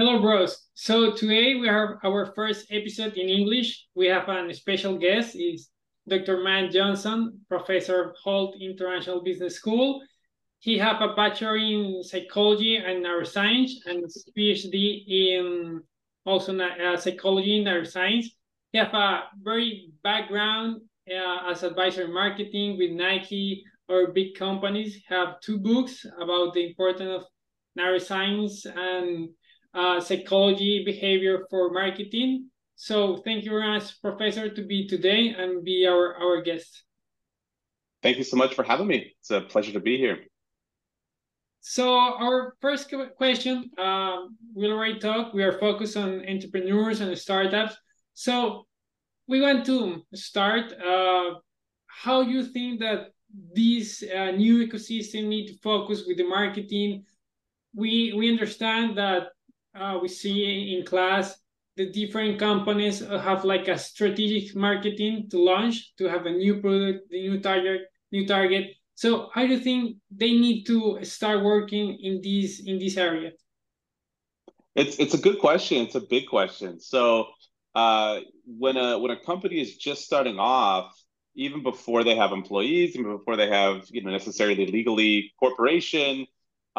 Hello, bros. So today we have our first episode in English. We have a special guest is Dr. Matt Johnson, professor of Hult International Business School. He have a bachelor in psychology and neuroscience and PhD in also uh, psychology and neuroscience. He have a very background uh, as advisor in marketing with Nike or big companies. Have two books about the importance of neuroscience and uh, psychology behavior for marketing. So thank you very much, Professor, to be today and be our, our guest. Thank you so much for having me. It's a pleasure to be here. So our first question, we already talked, we are focused on entrepreneurs and startups. So we want to start, uh, how do you think that this uh, new ecosystem need to focus with the marketing? We, we understand that uh, we see in class the different companies have like a strategic marketing to launch to have a new product the new target new target. So how do you think they need to start working in this in this area? It's it's a good question. It's a big question. So uh, when a when a company is just starting off even before they have employees even before they have you know necessarily legally corporation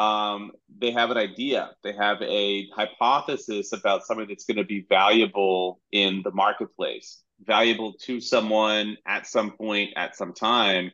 um, they have an idea, they have a hypothesis about something that's going to be valuable in the marketplace, valuable to someone at some point, at some time.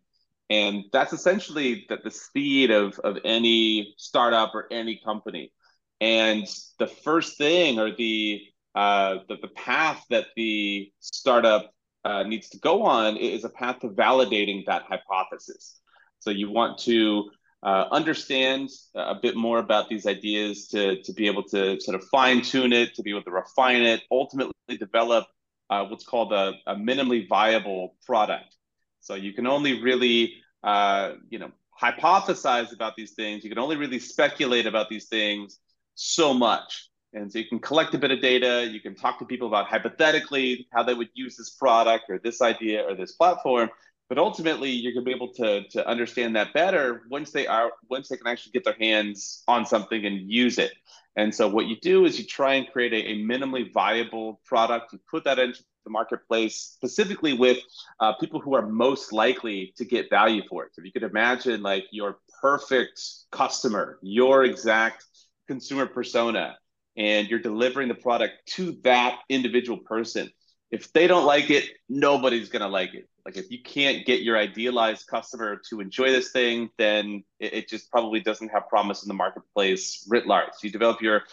And that's essentially the, the speed of, of any startup or any company. And the first thing or the, uh, the, the path that the startup uh, needs to go on is a path to validating that hypothesis. So you want to uh, understand a bit more about these ideas to, to be able to sort of fine tune it, to be able to refine it, ultimately develop uh, what's called a, a, minimally viable product. So you can only really, uh, you know, hypothesize about these things. You can only really speculate about these things so much. And so you can collect a bit of data. You can talk to people about hypothetically how they would use this product or this idea or this platform but ultimately you're going to be able to to understand that better once they are once they can actually get their hands on something and use it. And so what you do is you try and create a, a minimally viable product you put that into the marketplace specifically with uh, people who are most likely to get value for it. So if you could imagine like your perfect customer your exact consumer persona and you're delivering the product to that individual person. If they don't like it nobody's going to like it like if you can't get your idealized customer to enjoy this thing, then it, it just probably doesn't have promise in the marketplace writ large. You develop your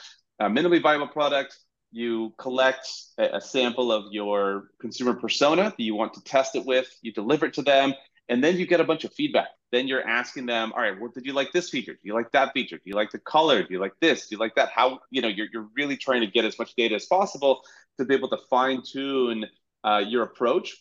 uh, minimally viable product, you collect a, sample of your consumer persona that you want to test it with, you deliver it to them, and then you get a bunch of feedback. Then you're asking them, all right, well, did you like this feature? Do you like that feature? Do you like the color? Do you like this? Do you like that? How, you know, you're, you're really trying to get as much data as possible to be able to fine tune uh, your approach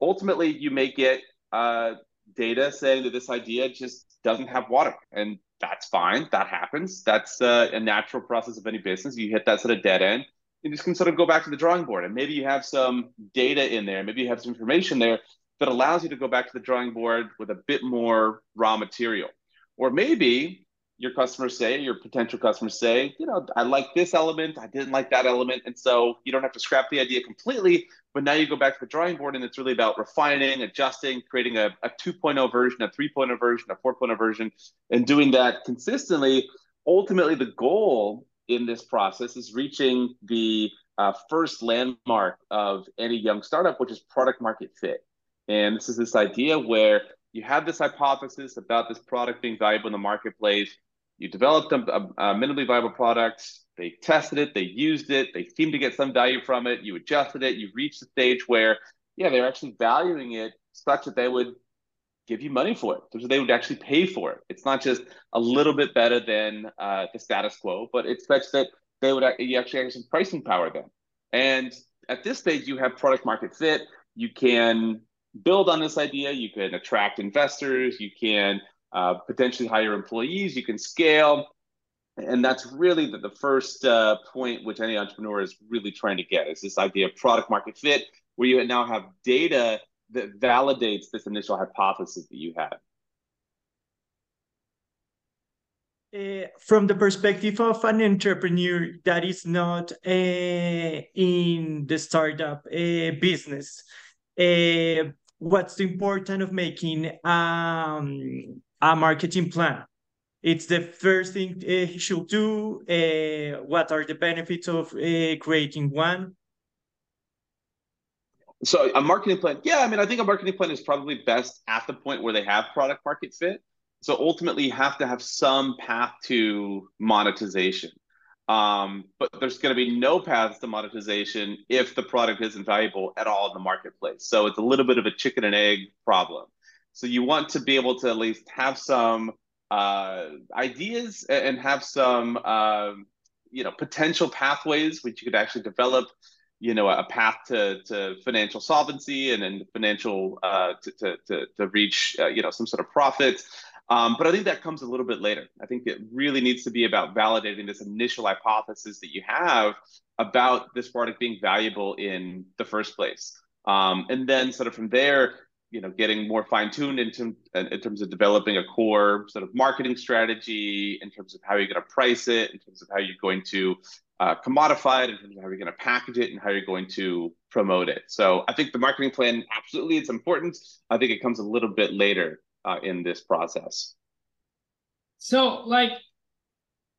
ultimately you may get uh, data saying that this idea just doesn't have water and that's fine that happens that's uh, a natural process of any business you hit that sort of dead end you just can sort of go back to the drawing board and maybe you have some data in there maybe you have some information there that allows you to go back to the drawing board with a bit more raw material or maybe your customers say, your potential customers say, you know, I like this element, I didn't like that element. And so you don't have to scrap the idea completely, but now you go back to the drawing board and it's really about refining, adjusting, creating a, a 2.0 version, a 3.0 version, a 4.0 version, and doing that consistently. Ultimately, the goal in this process is reaching the uh, first landmark of any young startup, which is product market fit. And this is this idea where you have this hypothesis about this product being valuable in the marketplace you developed a, a, a minimally viable product. They tested it. They used it. They seemed to get some value from it. You adjusted it. You reached the stage where, yeah, they're actually valuing it such that they would give you money for it. So they would actually pay for it. It's not just a little bit better than uh, the status quo, but it's such that they would you actually have some pricing power then. And at this stage, you have product market fit. You can build on this idea. You can attract investors. You can uh, potentially hire employees, you can scale. And that's really the, the first uh, point which any entrepreneur is really trying to get is this idea of product market fit, where you now have data that validates this initial hypothesis that you had. Uh, from the perspective of an entrepreneur that is not uh, in the startup uh, business, uh, what's the importance of making um, a marketing plan? It's the first thing uh, he should do. Uh, what are the benefits of creating one? So a marketing plan, yeah, I mean, I think a marketing plan is probably best at the point where they have product market fit so ultimately, you have to have some path to monetization. Um, but there's going to be no paths to monetization if the product isn't valuable at all in the marketplace. So it's a little bit of a chicken and egg problem. So you want to be able to at least have some uh, ideas and have some um, you know potential pathways which you could actually develop you know a path to, to financial solvency and then financial uh, to, to, to, to reach uh, you know some sort of profit um, but I think that comes a little bit later. I think it really needs to be about validating this initial hypothesis that you have about this product being valuable in the first place. Um, and then sort of from there, you know, getting more fine tuned in, in terms of developing a core sort of marketing strategy, in terms of how you're going to price it, in terms of how you're going to uh, commodify it, in terms of how you're going to package it, and how you're going to promote it. So I think the marketing plan absolutely it's important. I think it comes a little bit later uh, in this process. So, like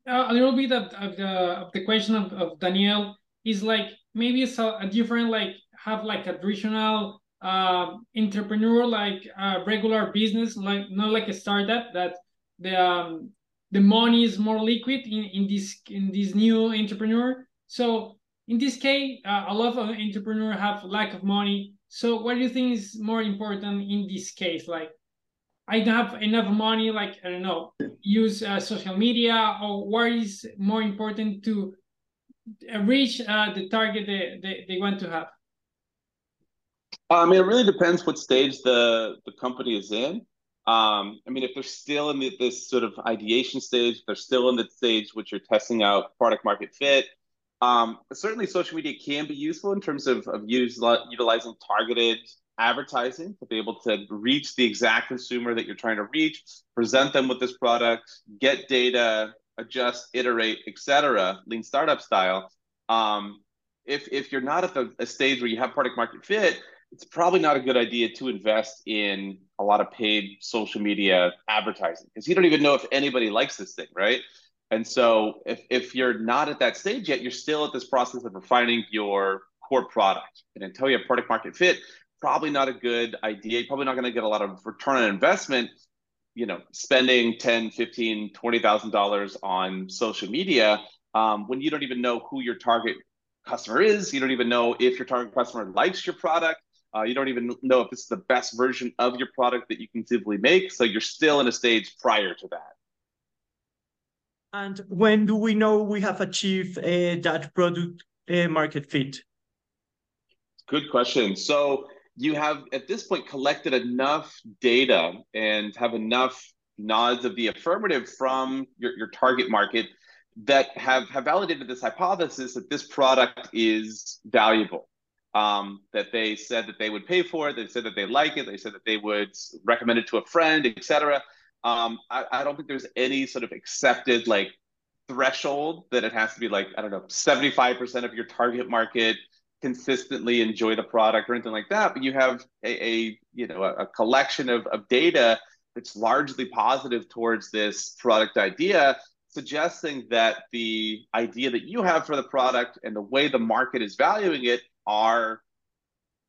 uh, a little bit of, of the of the question of, of Daniel is like maybe it's a, a different like have like a traditional uh, entrepreneur like a regular business like not like a startup that the um, the money is more liquid in, in this in this new entrepreneur. So in this case uh, a lot of entrepreneurs have lack of money. So what do you think is more important in this case? Like I don't have enough money, like I don't know, use uh, social media, or what is more important to reach uh, the target they, they, they want to have? I mean, it really depends what stage the the company is in. Um, I mean, if they're still in the, this sort of ideation stage, they're still in the stage which you're testing out product market fit. Um, certainly, social media can be useful in terms of, of use, utilizing targeted advertising to be able to reach the exact consumer that you're trying to reach, present them with this product, get data, adjust, iterate, etc., lean startup style. Um, if if you're not at the a stage where you have product market fit, it's probably not a good idea to invest in a lot of paid social media advertising because you don't even know if anybody likes this thing, right? And so if if you're not at that stage yet, you're still at this process of refining your core product. And until you have product market fit, probably not a good idea. You're probably not going to get a lot of return on investment, you know, spending 10, 15, $20,000 on social media um, when you don't even know who your target customer is. You don't even know if your target customer likes your product. Uh, you don't even know if this is the best version of your product that you can simply make. So you're still in a stage prior to that. And when do we know we have achieved uh, that product uh, market fit? Good question. So you have at this point collected enough data and have enough nods of the affirmative from your, your target market that have, have validated this hypothesis that this product is valuable. Um, that they said that they would pay for it, they said that they like it, they said that they would recommend it to a friend, etc. Um, I, I don't think there's any sort of accepted like threshold that it has to be like, I don't know, 75% of your target market consistently enjoy the product or anything like that, but you have a, a you know a, a, collection of, of data that's largely positive towards this product idea, suggesting that the idea that you have for the product and the way the market is valuing it are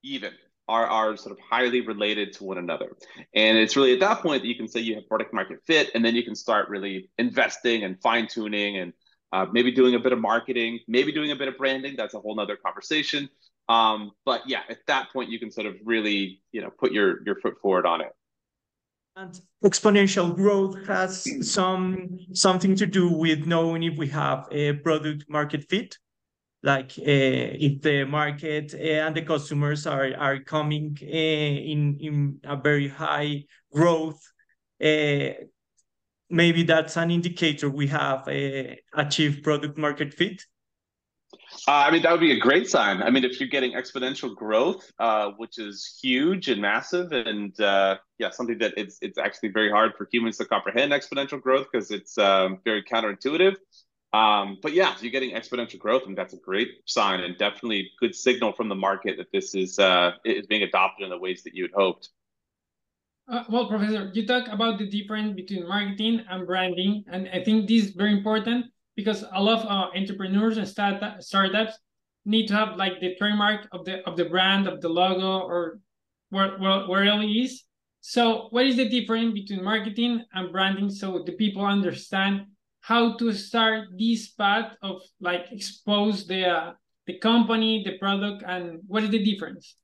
even. Are, are sort of highly related to one another. And it's really at that point that you can say you have product market fit, and then you can start really investing and fine tuning and uh, maybe doing a bit of marketing, maybe doing a bit of branding. That's a whole nother conversation. Um, but yeah, at that point, you can sort of really, you know, put your your foot forward on it. And exponential growth has some something to do with knowing if we have a product market fit, like uh, if the market uh, and the customers are are coming uh, in in a very high growth maybe that's an indicator we have achieved product market fit? Uh, I mean, that would be a great sign. I mean, if you're getting exponential growth, uh, which is huge and massive, and uh, yeah, something that it's it's actually very hard for humans to comprehend exponential growth because it's um, very counterintuitive. Um, but yeah, if you're getting exponential growth, and that's a great sign and definitely good signal from the market that this is uh, is being adopted in the ways that you had hoped. Uh, well, Professor, you talk about the difference between marketing and branding, and I think this is very important because a lot of uh, entrepreneurs and start startups need to have like the trademark of the of the brand of the logo or where where, where it is. So, what is the difference between marketing and branding so the people understand how to start this path of like expose the uh, the company, the product, and what is the difference?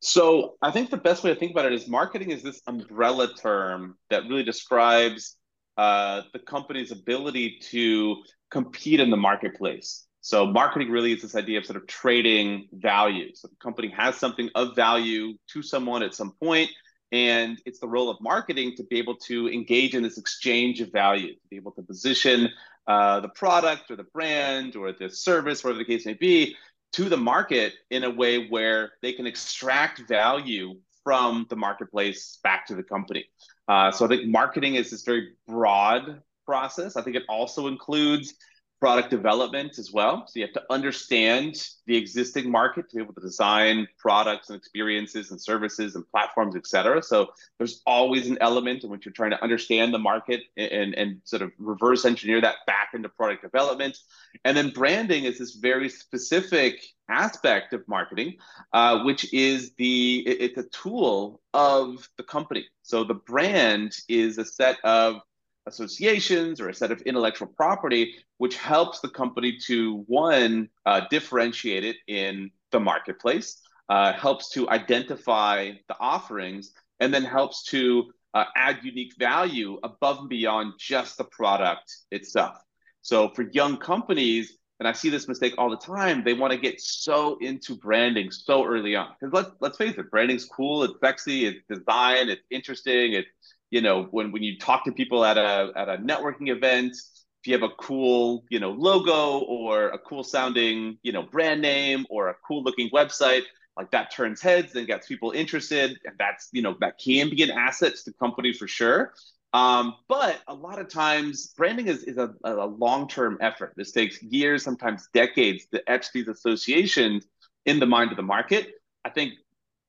So I think the best way to think about it is marketing is this umbrella term that really describes uh, the company's ability to compete in the marketplace. So marketing really is this idea of sort of trading value. So the company has something of value to someone at some point, and it's the role of marketing to be able to engage in this exchange of value, to be able to position uh, the product or the brand or the service, whatever the case may be, to the market in a way where they can extract value from the marketplace back to the company. Uh, so I think marketing is this very broad process. I think it also includes product development as well. So you have to understand the existing market to be able to design products and experiences and services and platforms, et cetera. So there's always an element in which you're trying to understand the market and, and sort of reverse engineer that back into product development. And then branding is this very specific aspect of marketing, uh, which is the it's a tool of the company. So the brand is a set of associations or a set of intellectual property, which helps the company to one uh, differentiate it in the marketplace, uh, helps to identify the offerings, and then helps to uh, add unique value above and beyond just the product itself. So for young companies, and I see this mistake all the time, they want to get so into branding so early on. Because let's let's face it, branding's cool, it's sexy, it's design, it's interesting, it's you know when when you talk to people at a at a networking event if you have a cool you know logo or a cool sounding you know brand name or a cool looking website like that turns heads and gets people interested. And that's you know that can be an asset to the company for sure. Um, but a lot of times branding is, is a, a long-term effort. This takes years sometimes decades to etch these associations in the mind of the market. I think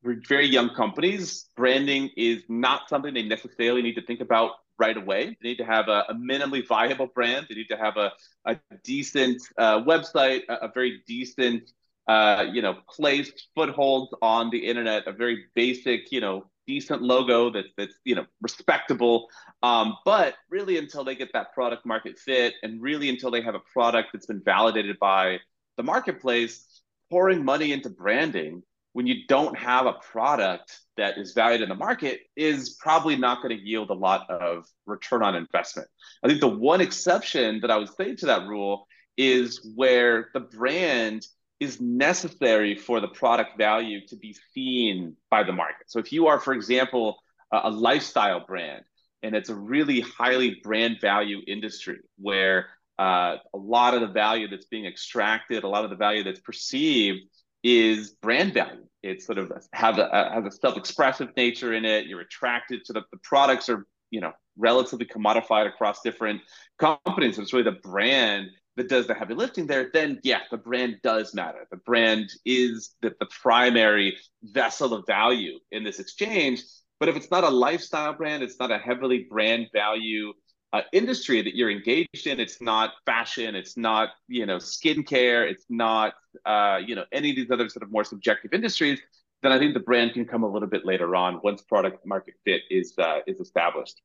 for very young companies, branding is not something they necessarily need to think about right away. They need to have a, a minimally viable brand. They need to have a, a decent uh, website, a, a, very decent, uh, you know, place foothold on the internet, a very basic, you know, decent logo that, that's, you know, respectable. Um, but really until they get that product market fit and really until they have a product that's been validated by the marketplace, pouring money into branding when you don't have a product that is valued in the market is probably not going to yield a lot of return on investment. I think the one exception that I would say to that rule is where the brand is necessary for the product value to be seen by the market. So if you are, for example, a lifestyle brand, and it's a really highly brand value industry where uh, a lot of the value that's being extracted, a lot of the value that's perceived is brand value. It's sort of have a, has a self-expressive nature in it. You're attracted to the, the products are, you know, relatively commodified across different companies. So it's really the brand that does the heavy lifting there, then yeah, the brand does matter. The brand is the, the primary vessel of value in this exchange. But if it's not a lifestyle brand, it's not a heavily brand value uh, industry that you're engaged in. It's not fashion. It's not you know skincare. It's not uh, you know any of these other sort of more subjective industries. Then I think the brand can come a little bit later on once product market fit is uh, is established.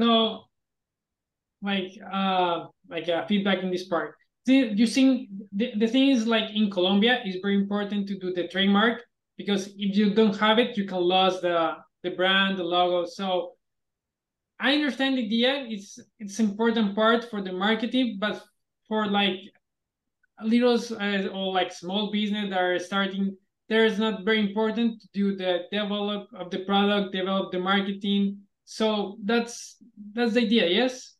So, like uh, like uh, feedback in this part. See, you think the, the thing is like in Colombia, it's very important to do the trademark because if you don't have it, you can lose the the brand, the logo. So I understand the idea. It's it's important part for the marketing, but for like little uh, or like small business that are starting, there is not very important to do the develop of the product, develop the marketing. So that's that's the idea. Yes.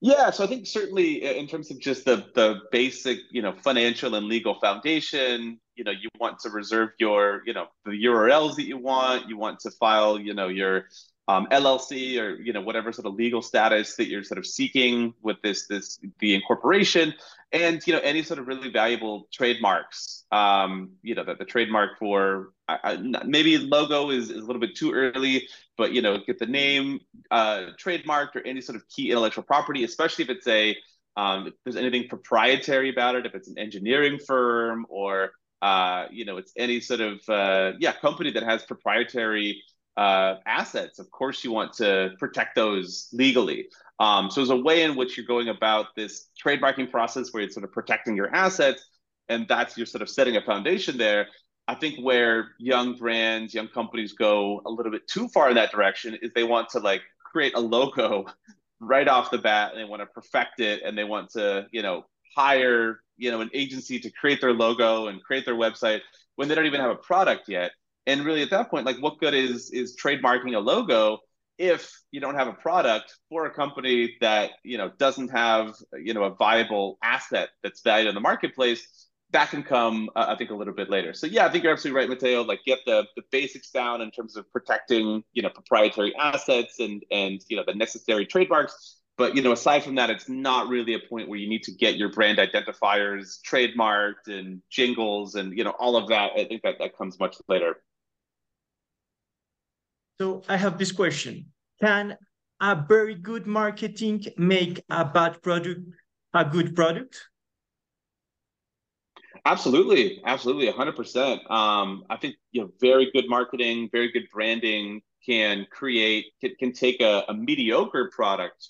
Yeah, so I think certainly in terms of just the the basic, you know, financial and legal foundation, you know, you want to reserve your, you know, the URLs that you want. You want to file, you know, your um, LLC or you know whatever sort of legal status that you're sort of seeking with this this the incorporation, and you know any sort of really valuable trademarks. Um, you know that the trademark for uh, maybe logo is, is a little bit too early, but you know get the name uh, trademarked or any sort of key intellectual property, especially if it's a um, if there's anything proprietary about it, if it's an engineering firm or uh, you know it's any sort of uh, yeah company that has proprietary uh, assets, of course you want to protect those legally. Um, so there's a way in which you're going about this trademarking process where you're sort of protecting your assets, and that's you're sort of setting a foundation there. I think where young brands, young companies go a little bit too far in that direction is they want to like create a logo right off the bat, and they want to perfect it, and they want to you know hire you know an agency to create their logo and create their website when they don't even have a product yet. And really at that point like what good is is trademarking a logo if you don't have a product for a company that you know doesn't have you know a viable asset that's valued in the marketplace that can come uh, i think a little bit later. So yeah i think you're absolutely right mateo like get the the basics down in terms of protecting you know proprietary assets and and you know the necessary trademarks. But you know aside from that it's not really a point where you need to get your brand identifiers trademarked and jingles and you know all of that. I think that that comes much later. So I have this question. Can a very good marketing make a bad product a good product? Absolutely, absolutely, hundred percent. Um, I think you know, very good marketing, very good branding can create can, can take a, a mediocre product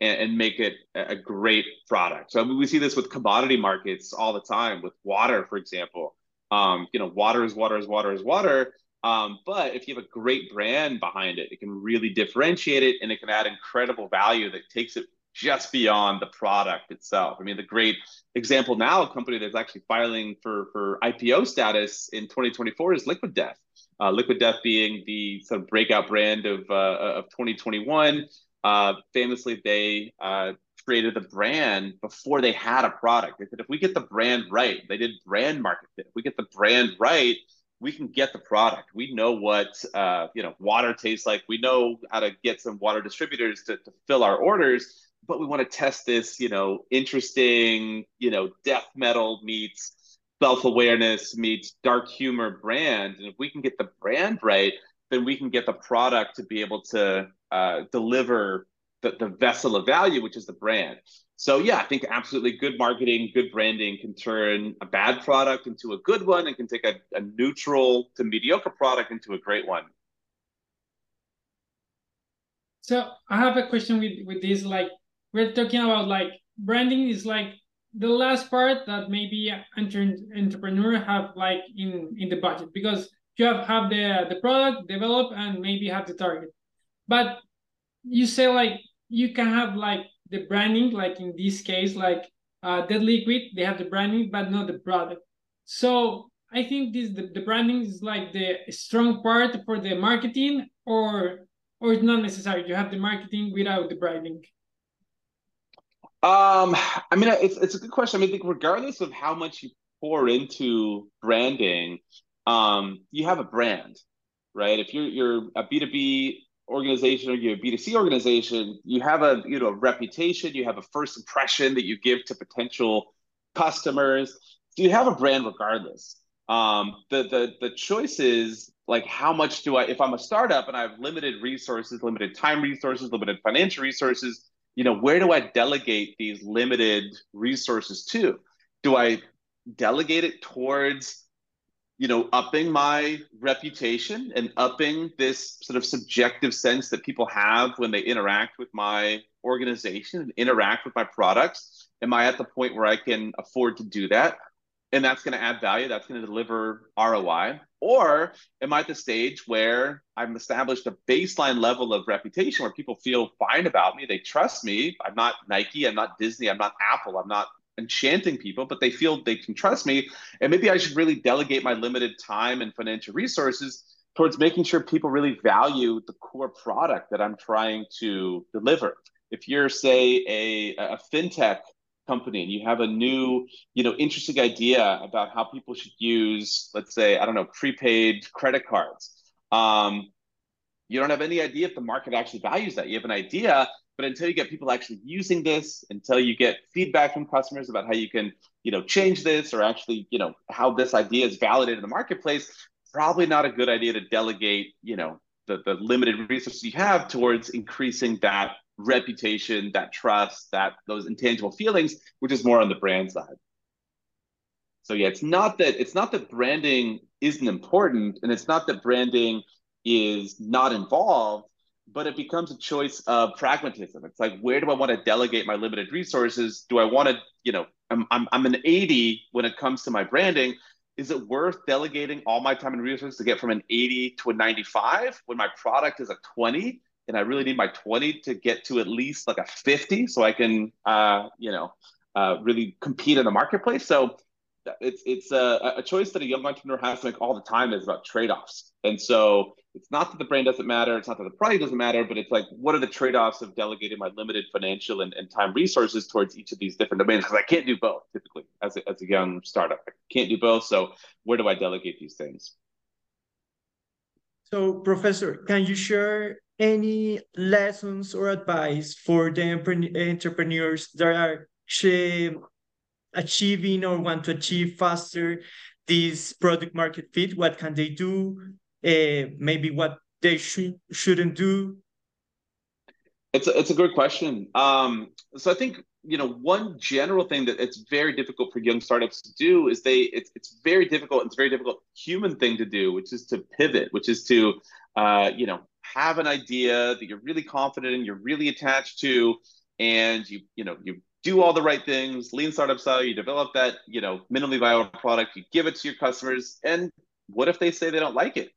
and, and, make it a great product. So I mean, we see this with commodity markets all the time. With water, for example, um, you know, water is water is water is water. Um, but if you have a great brand behind it, it can really differentiate it and it can add incredible value that takes it just beyond the product itself. I mean, the great example now, a company that's actually filing for, for IPO status in 2024 is Liquid Death. Uh, Liquid Death being the sort of breakout brand of, uh, of 2021. Uh, famously, they uh, created the brand before they had a product. They said, if we get the brand right, they did brand market fit. If we get the brand right, we can get the product. We know what uh, you know water tastes like. We know how to get some water distributors to, to fill our orders, but we want to test this, you know, interesting, you know, death metal meets self-awareness meets dark humor brand. And if we can get the brand right, then we can get the product to be able to uh, deliver the, the vessel of value, which is the brand. So yeah, I think absolutely good marketing, good branding can turn a bad product into a good one and can take a, a neutral to mediocre product into a great one. So I have a question with with this. Like we're talking about like branding is like the last part that maybe entre- entrepreneur have like in in the budget because you have have the the product develop and maybe have the target, but you say like you can have like the branding, like in this case, like uh, Dead Liquid, they have the branding, but not the product. So I think this the, the branding is like the strong part for the marketing, or or it's not necessary. You have the marketing without the branding. Um, I mean, it's it's a good question. I mean, I think regardless of how much you pour into branding, um, you have a brand, right? If you're you're a B two B organization or you're a B2C organization, you have a you know a reputation, you have a first impression that you give to potential customers. So you have a brand regardless. Um, the the the choice is like how much do I if I'm a startup and I have limited resources, limited time resources, limited financial resources, you know, where do I delegate these limited resources to? Do I delegate it towards you know, upping my reputation and upping this sort of subjective sense that people have when they interact with my organization and interact with my products. Am I at the point where I can afford to do that? And that's going to add value. That's going to deliver ROI. Or am I at the stage where I've established a baseline level of reputation where people feel fine about me? They trust me. I'm not Nike. I'm not Disney. I'm not Apple. I'm not enchanting people, but they feel they can trust me. And maybe I should really delegate my limited time and financial resources towards making sure people really value the core product that I'm trying to deliver. if you're say a, a fintech company and you have a new you know interesting idea about how people should use let's say i don't know prepaid credit cards. Um, you don't have any idea if the market actually values that. You have an idea but until you get people actually using this until you get feedback from customers about how you can you know change this or actually you know how this idea is validated in the marketplace probably not a good idea to delegate you know the, the limited resources you have towards increasing that reputation, that trust, that those intangible feelings, which is more on the brand side. So yeah, it's not that it's not that branding isn't important, and it's not that branding is not involved, but it becomes a choice of pragmatism. It's like, where do I want to delegate my limited resources? Do I want to, you know, I'm, I'm, I'm an 80 when it comes to my branding. Is it worth delegating all my time and resources to get from an 80 to a 95 when my product is a 20? And I really need my 20 to get to at least like a 50 so I can, uh, you know, uh, really compete in the marketplace. So it's it's a, a choice that a young entrepreneur has to make all the time is about trade-offs. And so it's not that the brand doesn't matter, it's not that the product doesn't matter, but it's like what are the trade-offs of delegating my limited financial and, and time resources towards each of these different domains? Because I can't do both typically as a, as a young startup. I can't do both. So where do I delegate these things? So, Professor, can you share any lessons or advice for the entrepreneurs that are achieving or want to achieve faster this product market fit? What can they do? Uh, maybe what they should shouldn't do. It's a, it's a good question. Um, so I think you know one general thing that it's very difficult for young startups to do is they it's it's very difficult. It's very difficult human thing to do, which is to pivot, which is to uh, you know have an idea that you're really confident in, you're really attached to, and you you know you do all the right things, lean startup style, you develop that you know minimally viable product, you give it to your customers, and what if they say they don't like it?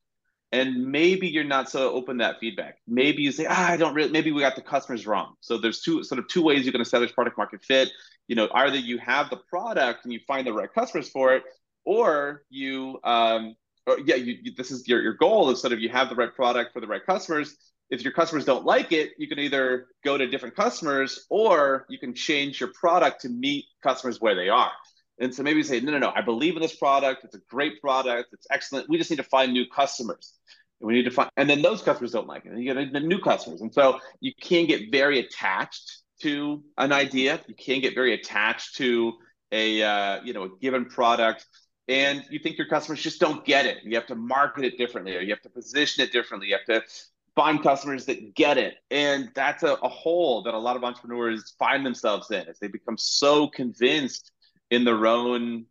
And maybe you're not so open to that feedback. Maybe you say, ah, I don't really. Maybe we got the customers wrong. So there's two sort of two ways you can establish product market fit. You know, either you have the product and you find the right customers for it, or you um, or yeah, you, you, this is your, your goal is sort of you have the right product for the right customers. If your customers don't like it, you can either go to different customers or you can change your product to meet customers where they are. And so maybe you say, no, no, no, I believe in this product. It's a great product. It's excellent. We just need to find new customers. And we need to find, and then those customers don't like it. And you get the new customers. And so you can get very attached to an idea. You can get very attached to a, uh, you know, a given product and you think your customers just don't get it. You have to market it differently, or you have to position it differently. You have to find customers that get it. And that's a, a hole that a lot of entrepreneurs find themselves in as they become so convinced in their own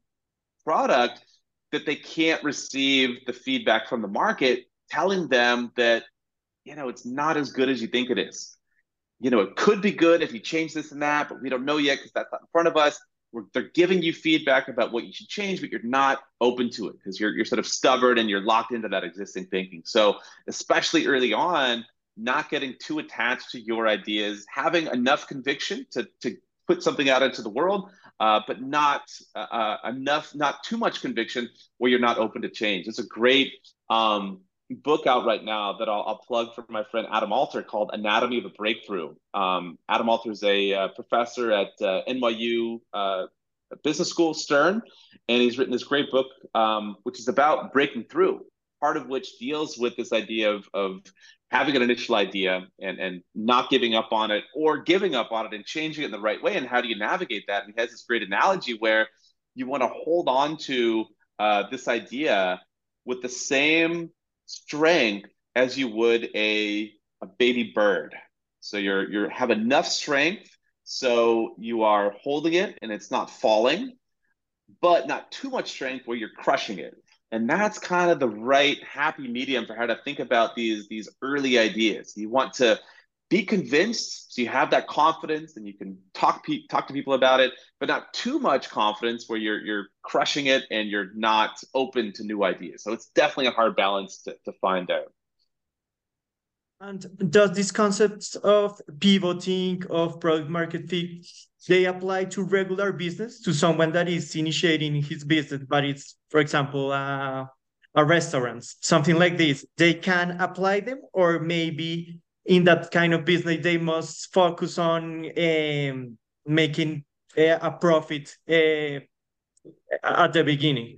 product that they can't receive the feedback from the market telling them that, you know, it's not as good as you think it is. You know, it could be good if you change this and that, but we don't know yet because that's not in front of us they're giving you feedback about what you should change, but you're not open to it because you're, you're sort of stubborn and you're locked into that existing thinking. So, especially early on, not getting too attached to your ideas, having enough conviction to, to put something out into the world, uh, but not uh, uh enough, not too much conviction where you're not open to change. It's a great um, book out right now that I'll, I'll, plug for my friend Adam Alter called Anatomy of a Breakthrough. Um, Adam Alter is a uh, professor at uh, NYU uh, Business School, Stern, and he's written this great book, um, which is about breaking through, part of which deals with this idea of, of having an initial idea and, and not giving up on it or giving up on it and changing it in the right way. And how do you navigate that? And he has this great analogy where you want to hold on to uh, this idea with the same strength as you would a, a baby bird. So you're you have enough strength so you are holding it and it's not falling, but not too much strength where you're crushing it. And that's kind of the right happy medium for how to think about these these early ideas. You want to be convinced so you have that confidence and you can talk pe- talk to people about it but not too much confidence where you're you're crushing it and you're not open to new ideas. So it's definitely a hard balance to, to find out. And does this concept of pivoting of product market fit they apply to regular business to someone that is initiating his business but it's for example uh, a restaurant something like this they can apply them or maybe in that kind of business they must focus on um, making uh, a profit uh, at the beginning.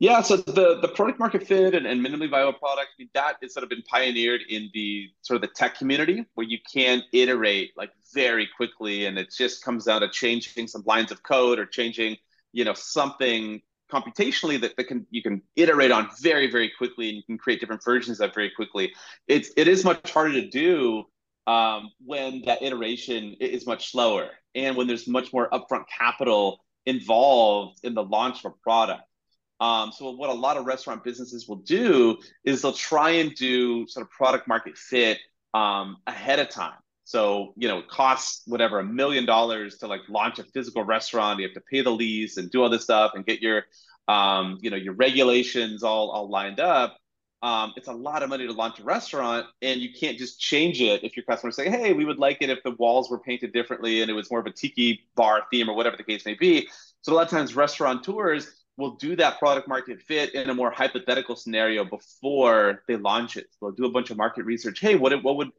Yeah, so the the product market fit and, and minimally viable product, I mean, that is sort of been pioneered in the sort of the tech community where you can iterate like very quickly and it just comes down to changing some lines of code or changing, you know, something computationally that, that can you can iterate on very, very quickly and you can create different versions of very quickly. It's it is much harder to do um, when that iteration is much slower and when there's much more upfront capital involved in the launch of a product. Um, so what a lot of restaurant businesses will do is they'll try and do sort of product market fit um, ahead of time. So you know, it costs whatever a million dollars to like launch a physical restaurant. You have to pay the lease and do all this stuff and get your um, you know your regulations all all lined up. Um, it's a lot of money to launch a restaurant, and you can't just change it if your customers say, "Hey, we would like it if the walls were painted differently and it was more of a tiki bar theme or whatever the case may be." So a lot of times, restaurateurs will do that product market fit in a more hypothetical scenario before they launch it. they'll do a bunch of market research. Hey, what what would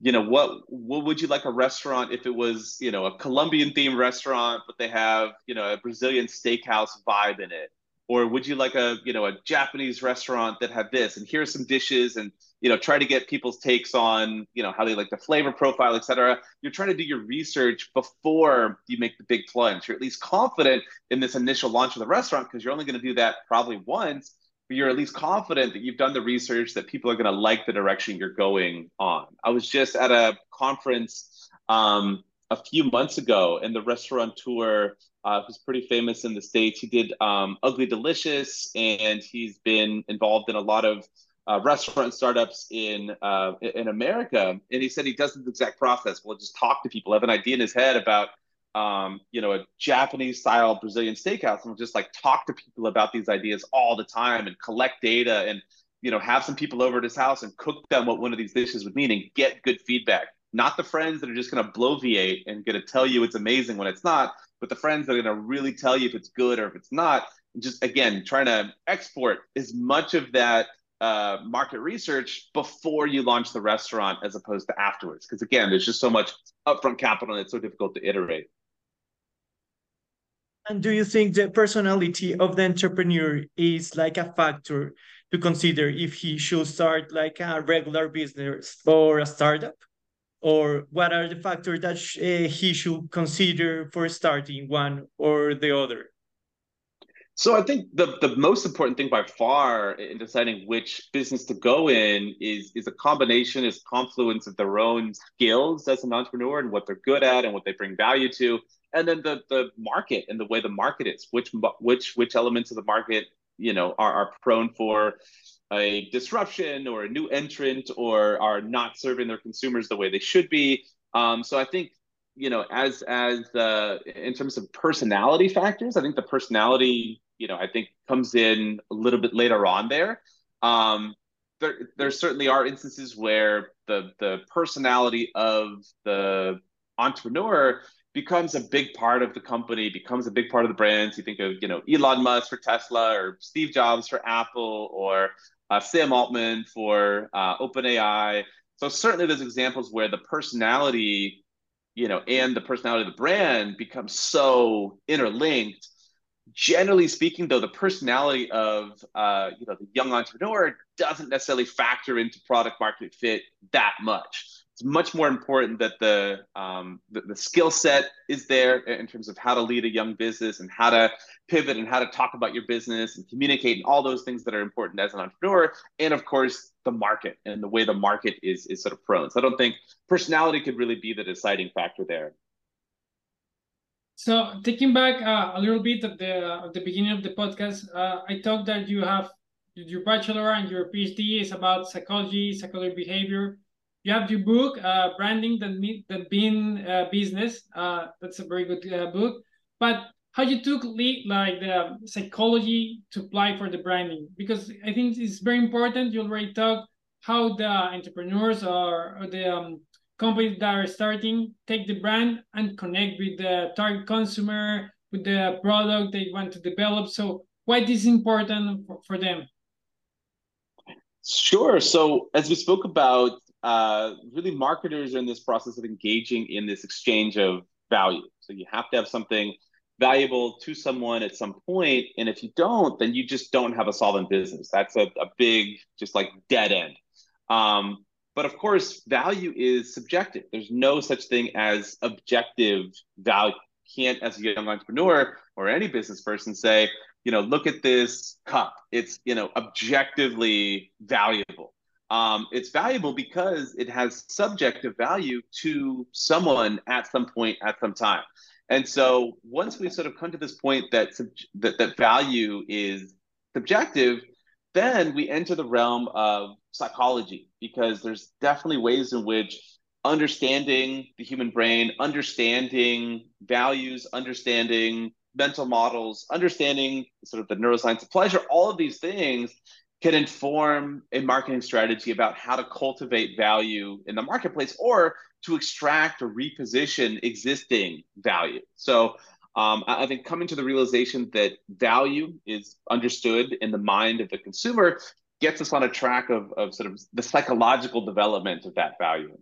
you know what what would you like a restaurant if it was you know a Colombian themed restaurant but they have you know a Brazilian steakhouse vibe in it? Or would you like a you know a japanese restaurant that had this and here's some dishes and you know try to get people's takes on you know how they like the flavor profile et cetera. You're trying to do your research before you make the big plunge. You're at least confident in this initial launch of the restaurant because you're only going to do that probably once you're at least confident that you've done the research that people are going to like the direction you're going on i was just at a conference um, a few months ago and the restaurateur uh, who's pretty famous in the states. He did um, Ugly Delicious, and he's been involved in a lot of uh, restaurant startups in uh, in America. And he said he does this exact process. We'll just talk to people, have an idea in his head about um, you know a Japanese style Brazilian steakhouse, and just like talk to people about these ideas all the time and collect data and you know have some people over at his house and cook them what one of these dishes would mean and get good feedback. Not the friends that are just going to bloviate and going to tell you it's amazing when it's not, but the friends that are going to really tell you if it's good or if it's not. And Just again, trying to export as much of that uh, market research before you launch the restaurant as opposed to afterwards. Because again, there's just so much upfront capital and it's so difficult to iterate. And do you think the personality of the entrepreneur is like a factor to consider if he should start like a regular business or a startup? or what are the factors that uh, he should consider for starting one or the other? So I think the the most important thing by far in deciding which business to go in is is a combination, is confluence of their own skills as an entrepreneur and what they're good at and what they bring value to, and then the the market and the way the market is, which which which elements of the market you know are, are prone for a disruption or a new entrant or are not serving their consumers the way they should be. Um, so I think you know as as uh, in terms of personality factors, I think the personality you know I think comes in a little bit later on there. Um, there there certainly are instances where the the personality of the entrepreneur becomes a big part of the company, becomes a big part of the brands. You think of, you know, Elon Musk for Tesla or Steve Jobs for Apple or uh, Sam Altman for uh, OpenAI. So certainly there's examples where the personality, you know, and the personality of the brand becomes so interlinked. Generally speaking, though, the personality of uh, you know the young entrepreneur doesn't necessarily factor into product market fit that much it's much more important that the um, the, the skill set is there in terms of how to lead a young business and how to pivot and how to talk about your business and communicate and all those things that are important as an entrepreneur. And of course the market and the way the market is is sort of prone. So i don't think personality could really be the deciding factor there. So taking back uh, a little bit of the of the beginning of the podcast uh, i talked that you have your bachelor and your phd is about psychology psychology behavior you have your book, uh, Branding the, the Means uh, Business. Uh, that's a very good uh, book. But how you took lead, like the psychology to apply for the branding? Because I think it's very important. You already talked how the entrepreneurs or, or the um, companies that are starting take the brand and connect with the target consumer, with the product they want to develop. So why this is important for, for them? Sure. So as we spoke about uh, really marketers are in this process of engaging in this exchange of value. So you have to have something valuable to someone at some point, and if you don't, then you just don't have a solvent business. That's a, a big, just like dead end. Um, but of course, value is subjective. There's no such thing as objective value. You can't, as a young entrepreneur or any business person, say, you know, look at this cup. It's, you know, objectively valuable. Um, it's valuable because it has subjective value to someone at some point at some time. And so once we sort of come to this point that that, that value is subjective, then we enter the realm of psychology because there's definitely ways in which understanding the human brain, understanding values, understanding mental models, understanding sort of the neuroscience of pleasure, all of these things can inform a marketing strategy about how to cultivate value in the marketplace or to extract or reposition existing value. So um, I think coming to the realization that value is understood in the mind of the consumer gets us on a track of, of sort of the psychological development of that value.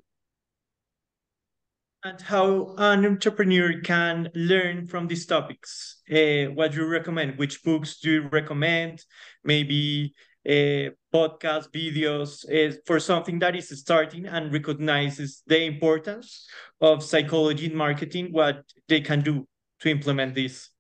And how an entrepreneur can learn from these topics. Uh, what do you recommend? Which books do you recommend? Maybe uh, podcast videos uh, for something that is starting and recognizes the importance of psychology in marketing, what they can do to implement this?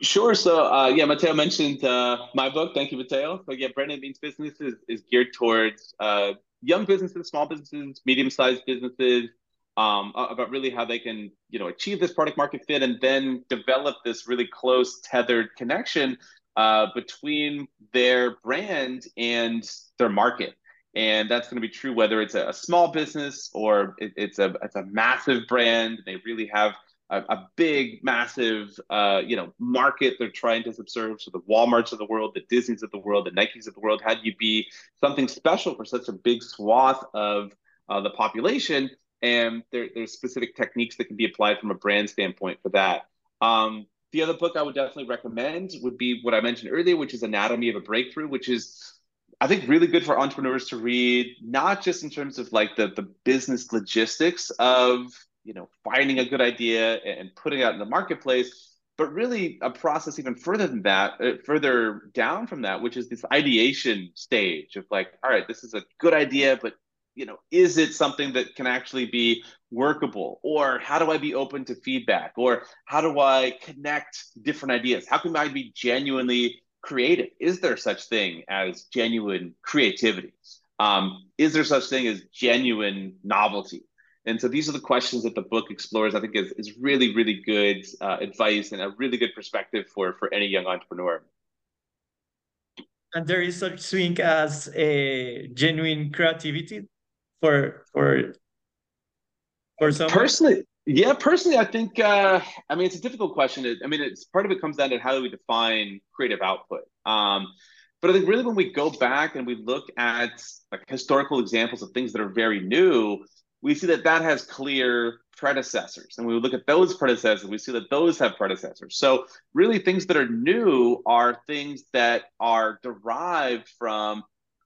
Sure. So, uh, yeah, Mateo mentioned uh, my book. Thank you, Mateo. So, yeah, Branding Means Business is, is geared towards uh, young businesses, small businesses, medium-sized businesses, um, about really how they can, you know, achieve this product market fit and then develop this really close tethered connection uh, between their brand and their market. And that's going to be true whether it's a, a small business or it, it's a it's a massive brand. They really have a, a big, massive, uh, you know, market they're trying to subserve. So the WalMarts of the world, the Disney's of the world, the Nikes of the world. How do you be something special for such a big swath of uh, the population? And there, there's specific techniques that can be applied from a brand standpoint for that. Um, the other book I would definitely recommend would be what I mentioned earlier, which is Anatomy of a Breakthrough, which is I think really good for entrepreneurs to read, not just in terms of like the the business logistics of you know finding a good idea and putting it out in the marketplace but really a process even further than that uh, further down from that which is this ideation stage of like all right this is a good idea but you know is it something that can actually be workable? Or how do i be open to feedback? Or how do i connect different ideas? How can i be genuinely creative? Is there such thing as genuine creativity? Um, is there such thing as genuine novelty? And so these are the questions that the book explores. I think is, is really, really good uh, advice and a really good perspective for, for any young entrepreneur. And there is such thing as a genuine creativity for for for some personally. Yeah, personally, I think uh, I mean it's a difficult question. I mean, it's part of it comes down to how do we define creative output. Um, but I think really when we go back and we look at like historical examples of things that are very new, we see that that has clear predecessors. And we look at those predecessors, we see that those have predecessors. So, really, things that are new are things that are derived from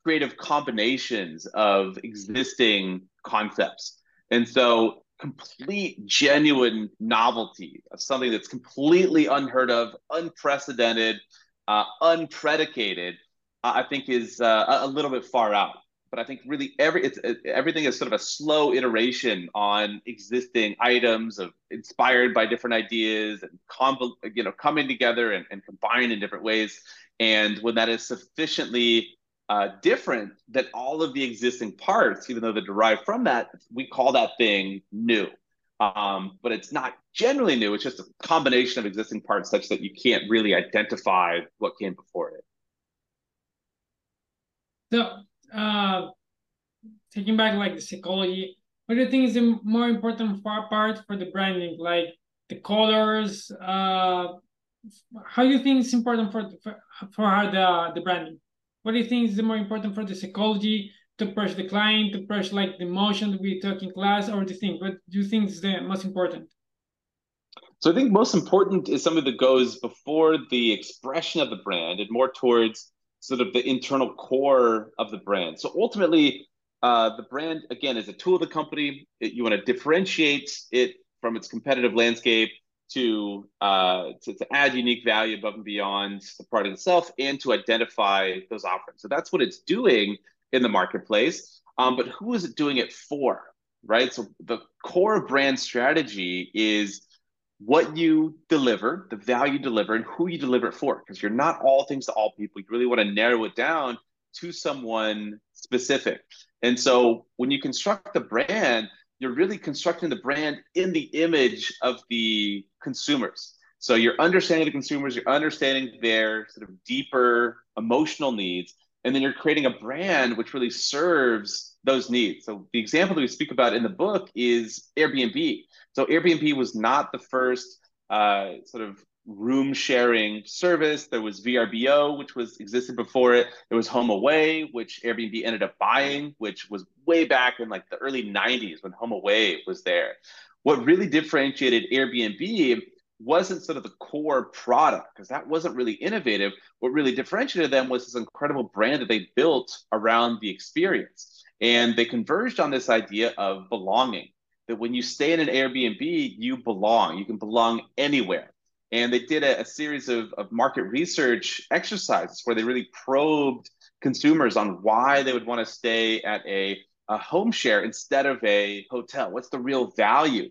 creative combinations of existing concepts. And so, complete, genuine novelty of something that's completely unheard of, unprecedented, uh, unpredicated, uh, I think is uh, a little bit far out but I think really every it's it, everything is sort of a slow iteration on existing items of inspired by different ideas and convol, you know coming together and, and combined in different ways. And when that is sufficiently uh, different than all of the existing parts, even though they're derived from that, we call that thing new. Um, but it's not generally new. It's just a combination of existing parts such that you can't really identify what came before it. So uh, taking back like the psychology, what do you think is the more important part for the branding? Like the colors, uh, how do you think it's important for for, for the the branding? What do you think is the more important for the psychology to push the client, to push like the emotion we talk in class, or the thing? What do you think is the most important? So I think most important is something that goes before the expression of the brand and more towards sort of the internal core of the brand. So ultimately, uh, the brand again is a tool of the company. It, you want to differentiate it from its competitive landscape to, uh, to to add unique value above and beyond the product itself, and to identify those offerings. So that's what it's doing in the marketplace. Um, but who is it doing it for? Right. So the core brand strategy is what you deliver, the value you deliver, and who you deliver it for. Because you're not all things to all people. You really want to narrow it down to someone specific. And so when you construct the brand, you're really constructing the brand in the image of the consumers. So you're understanding the consumers, you're understanding their sort of deeper emotional needs, and then you're creating a brand which really serves those needs. So the example that we speak about in the book is Airbnb. So Airbnb was not the first uh, sort of room sharing service. There was VRBO, which was existed before it. There was Home Away, which Airbnb ended up buying, which was way back in like the early 90s when Home Away was there. What really differentiated Airbnb wasn't sort of the core product because that wasn't really innovative. What really differentiated them was this incredible brand that they built around the experience. And they converged on this idea of belonging that when you stay in an Airbnb, you belong. You can belong anywhere. And they did a, a series of, of market research exercises where they really probed consumers on why they would want to stay at a, a home share instead of a hotel. What's the real value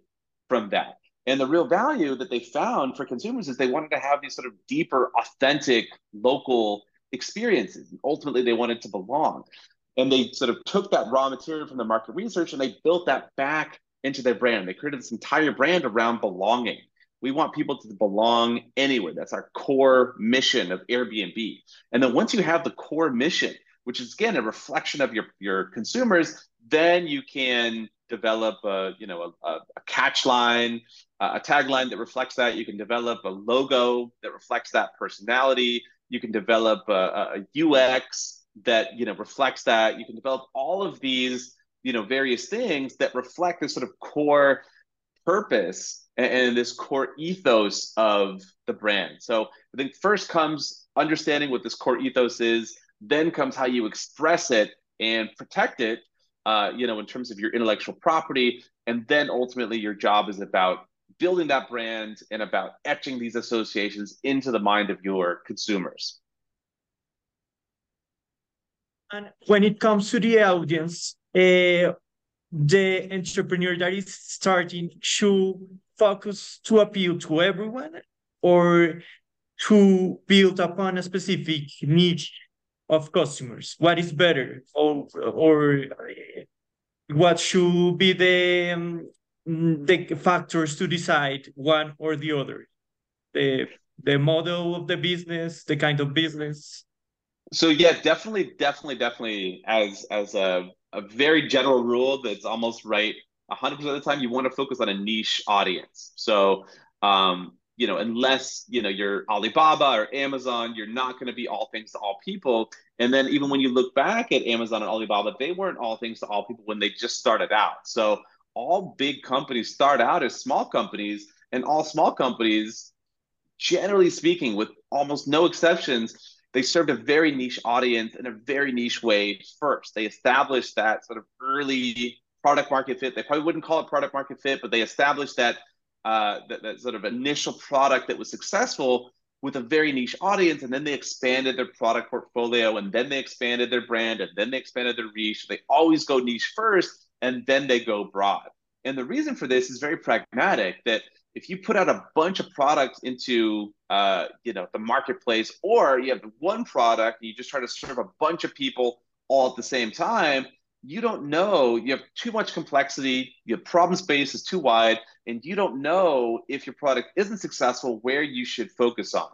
from that? And the real value that they found for consumers is they wanted to have these sort of deeper, authentic, local experiences. And ultimately, they wanted to belong. And they sort of took that raw material from the market research and they built that back into their brand. They created this entire brand around belonging. We want people to belong anywhere. That's our core mission of Airbnb. And then once you have the core mission, which is again a reflection of your, your consumers, then you can develop a you know a, a catch line, a tagline that reflects that. You can develop a logo that reflects that personality. You can develop a, a UX that you know reflects that. You can develop all of these you know various things that reflect this sort of core purpose and, and this core ethos of the brand. So I think first comes understanding what this core ethos is, then comes how you express it and protect it, uh, you know, in terms of your intellectual property. And then ultimately your job is about building that brand and about etching these associations into the mind of your consumers. And when it comes to the audience, uh, the entrepreneur that is starting should focus to appeal to everyone or to build upon a specific niche of customers? What is better, or or what should be the um, the factors to decide one or the other? The the model of the business, the kind of business. So yeah, definitely, definitely, definitely. As as a a very general rule that's almost right 100% of the time you want to focus on a niche audience. So um, you know unless you know you're alibaba or amazon you're not going to be all things to all people. And then even when you look back at amazon and alibaba they weren't all things to all people when they just started out. So all big companies start out as small companies and all small companies generally speaking with almost no exceptions they served a very niche audience in a very niche way first. They established that sort of early product market fit. They probably wouldn't call it product market fit, but they established that, uh, that, that sort of initial product that was successful with a very niche audience. And then they expanded their product portfolio and then they expanded their brand and then they expanded their reach. They always go niche first and then they go broad. And the reason for this is very pragmatic that if you put out a bunch of products into uh, you know the marketplace or you have one product and you just try to serve a bunch of people all at the same time you don't know you have too much complexity your problem space is too wide and you don't know if your product isn't successful where you should focus on.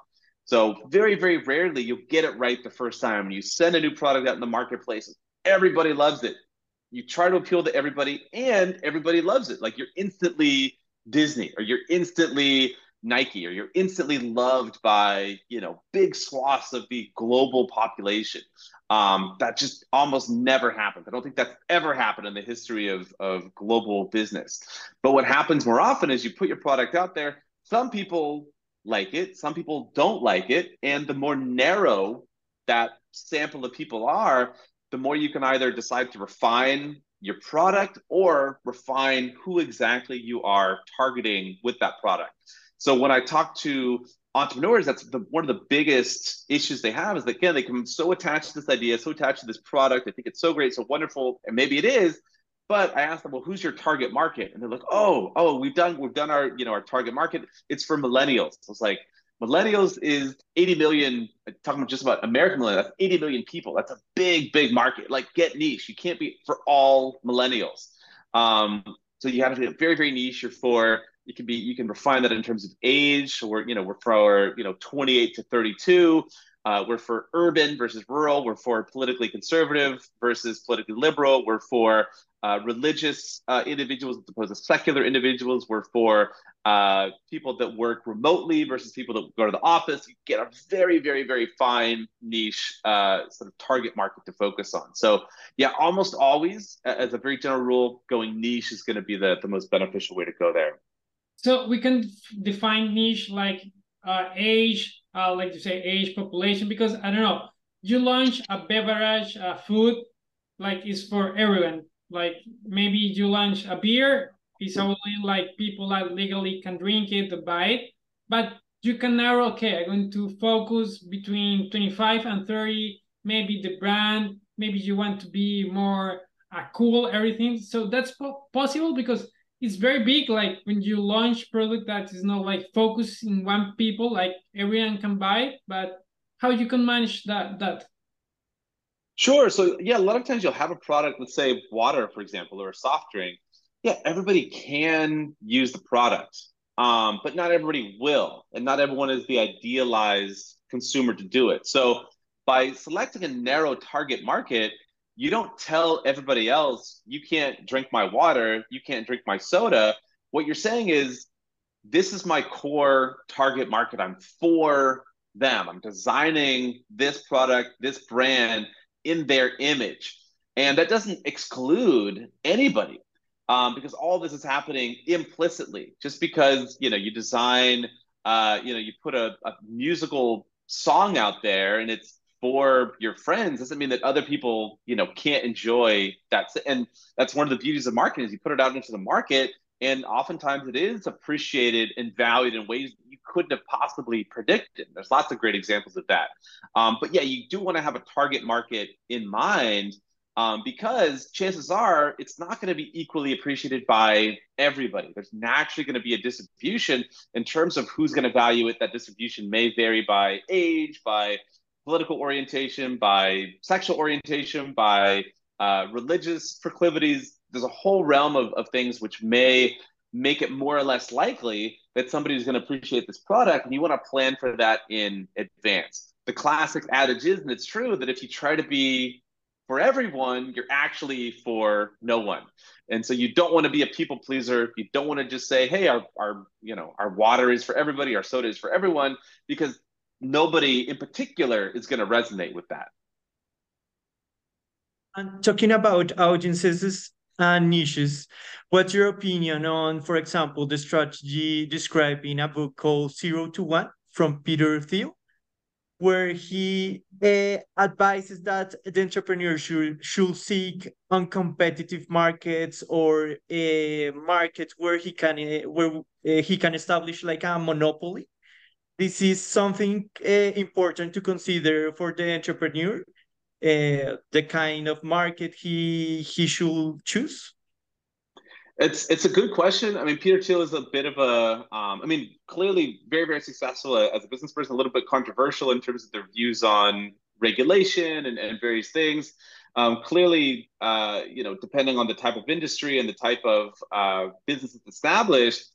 So very very rarely you'll get it right the first time. You send a new product out in the marketplace everybody loves it. You try to appeal to everybody and everybody loves it. Like you're instantly Disney or you're instantly Nike or you're instantly loved by you know big swaths of the global population. Um, that just almost never happens. I don't think that's ever happened in the history of, of global business. But what happens more often is you put your product out there. Some people like it, some people don't like it, and the more narrow that sample of people are, the more you can either decide to refine your product or refine who exactly you are targeting with that product. So when I talk to entrepreneurs, that's the, one of the biggest issues they have is that again, they come so attached to this idea, so attached to this product. They think it's so great, so wonderful, and maybe it is. But I ask them, well, who's your target market? And they're like, oh, oh, we've done we've done our you know our target market. It's for millennials. So it's like millennials is 80 million. Talking about just about American millennials, that's 80 million people. That's a big, big market. Like get niche. You can't be for all millennials. Um, so you have to be very, very niche. You're for you can be you can refine that in terms of age. So we're you know we're for you know 28 to 32. Uh, we're for urban versus rural. We're for politically conservative versus politically liberal. We're for uh, religious uh, individuals as opposed to secular individuals. We're for uh, people that work remotely versus people that go to the office. You get a very, very, very fine niche uh, sort of target market to focus on. So, yeah, almost always, as a very general rule, going niche is going to be the, the most beneficial way to go there. So we can define niche like uh, age, uh, like you say, age, population, because I don't know, you launch a beverage, a food, like it's for everyone. Like maybe you launch a beer, it's only like people that legally can drink it, buy it, but you can narrow. Okay, I'm going to focus between 25 and 30. Maybe the brand. Maybe you want to be more uh, cool, everything. So that's po possible because it's very big like when you launch product that is not like focused in one people like everyone can buy but how you can manage that that? Sure so yeah a lot of times you'll have a product let's say water for example or a soft drink. Yeah everybody can use the product um, but not everybody will and not everyone is the idealized consumer to do it. So by selecting a narrow target market you don't tell everybody else you can't drink my water you can't drink my soda. What you're saying is this is my core target market. I'm for them. I'm designing this product this brand in their image. And that doesn't exclude anybody um, because all this is happening implicitly. Just because you know you design uh, you know you put a, a musical song out there and it's for your friends doesn't mean that other people you know can't enjoy that and that's one of the beauties of marketing is you put it out into the market and oftentimes it is appreciated and valued in ways that you couldn't have possibly predicted there's lots of great examples of that um, but yeah you do want to have a target market in mind um, because chances are it's not going to be equally appreciated by everybody. There's naturally going to be a distribution in terms of who's going to value it. That distribution may vary by age, by political orientation, by sexual orientation, by uh, religious proclivities. There's a whole realm of, of things which may make it more or less likely that somebody's going to appreciate this product, and you want to plan for that in advance. The classic adage is, and it's true, that if you try to be for everyone, you're actually for no one. And so you don't want to be a people pleaser. You don't want to just say, "Hey, our, our you know our water is for everybody, our soda is for everyone," because nobody in particular is going to resonate with that. And talking about audiences and niches, what's your opinion on, for example, the strategy described in a book called Zero to One from Peter Thiel, where he uh, advises that the entrepreneur should, should seek uncompetitive markets or a market where he can uh, where uh, he can establish like a monopoly this is something uh, important to consider for the entrepreneur, uh, the kind of market he he should choose. It's it's a good question. I mean, Peter Thiel is a bit of a, um, I mean, clearly very very successful as a business person. A little bit controversial in terms of their views on regulation and, and various things. Um, clearly, uh, you know, depending on the type of industry and the type of uh, business that's established,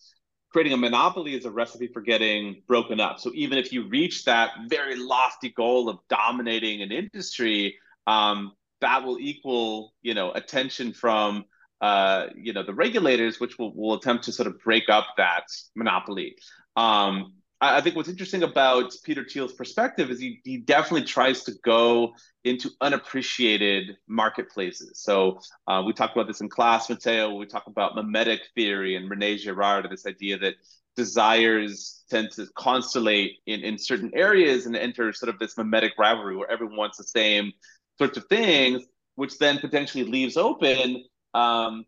creating a monopoly is a recipe for getting broken up. So even if you reach that very lofty goal of dominating an industry, um, that will equal, you know, attention from, uh, you know, the regulators, which will, will attempt to sort of break up that monopoly. Um, I think what's interesting about Peter Thiel's perspective is he, he definitely tries to go into unappreciated marketplaces. So uh, we talked about this in class, Mateo. We talk about mimetic theory and Rene Girard, this idea that desires tend to constellate in, in certain areas and enter sort of this mimetic rivalry where everyone wants the same sorts of things. which then potentially leaves open um,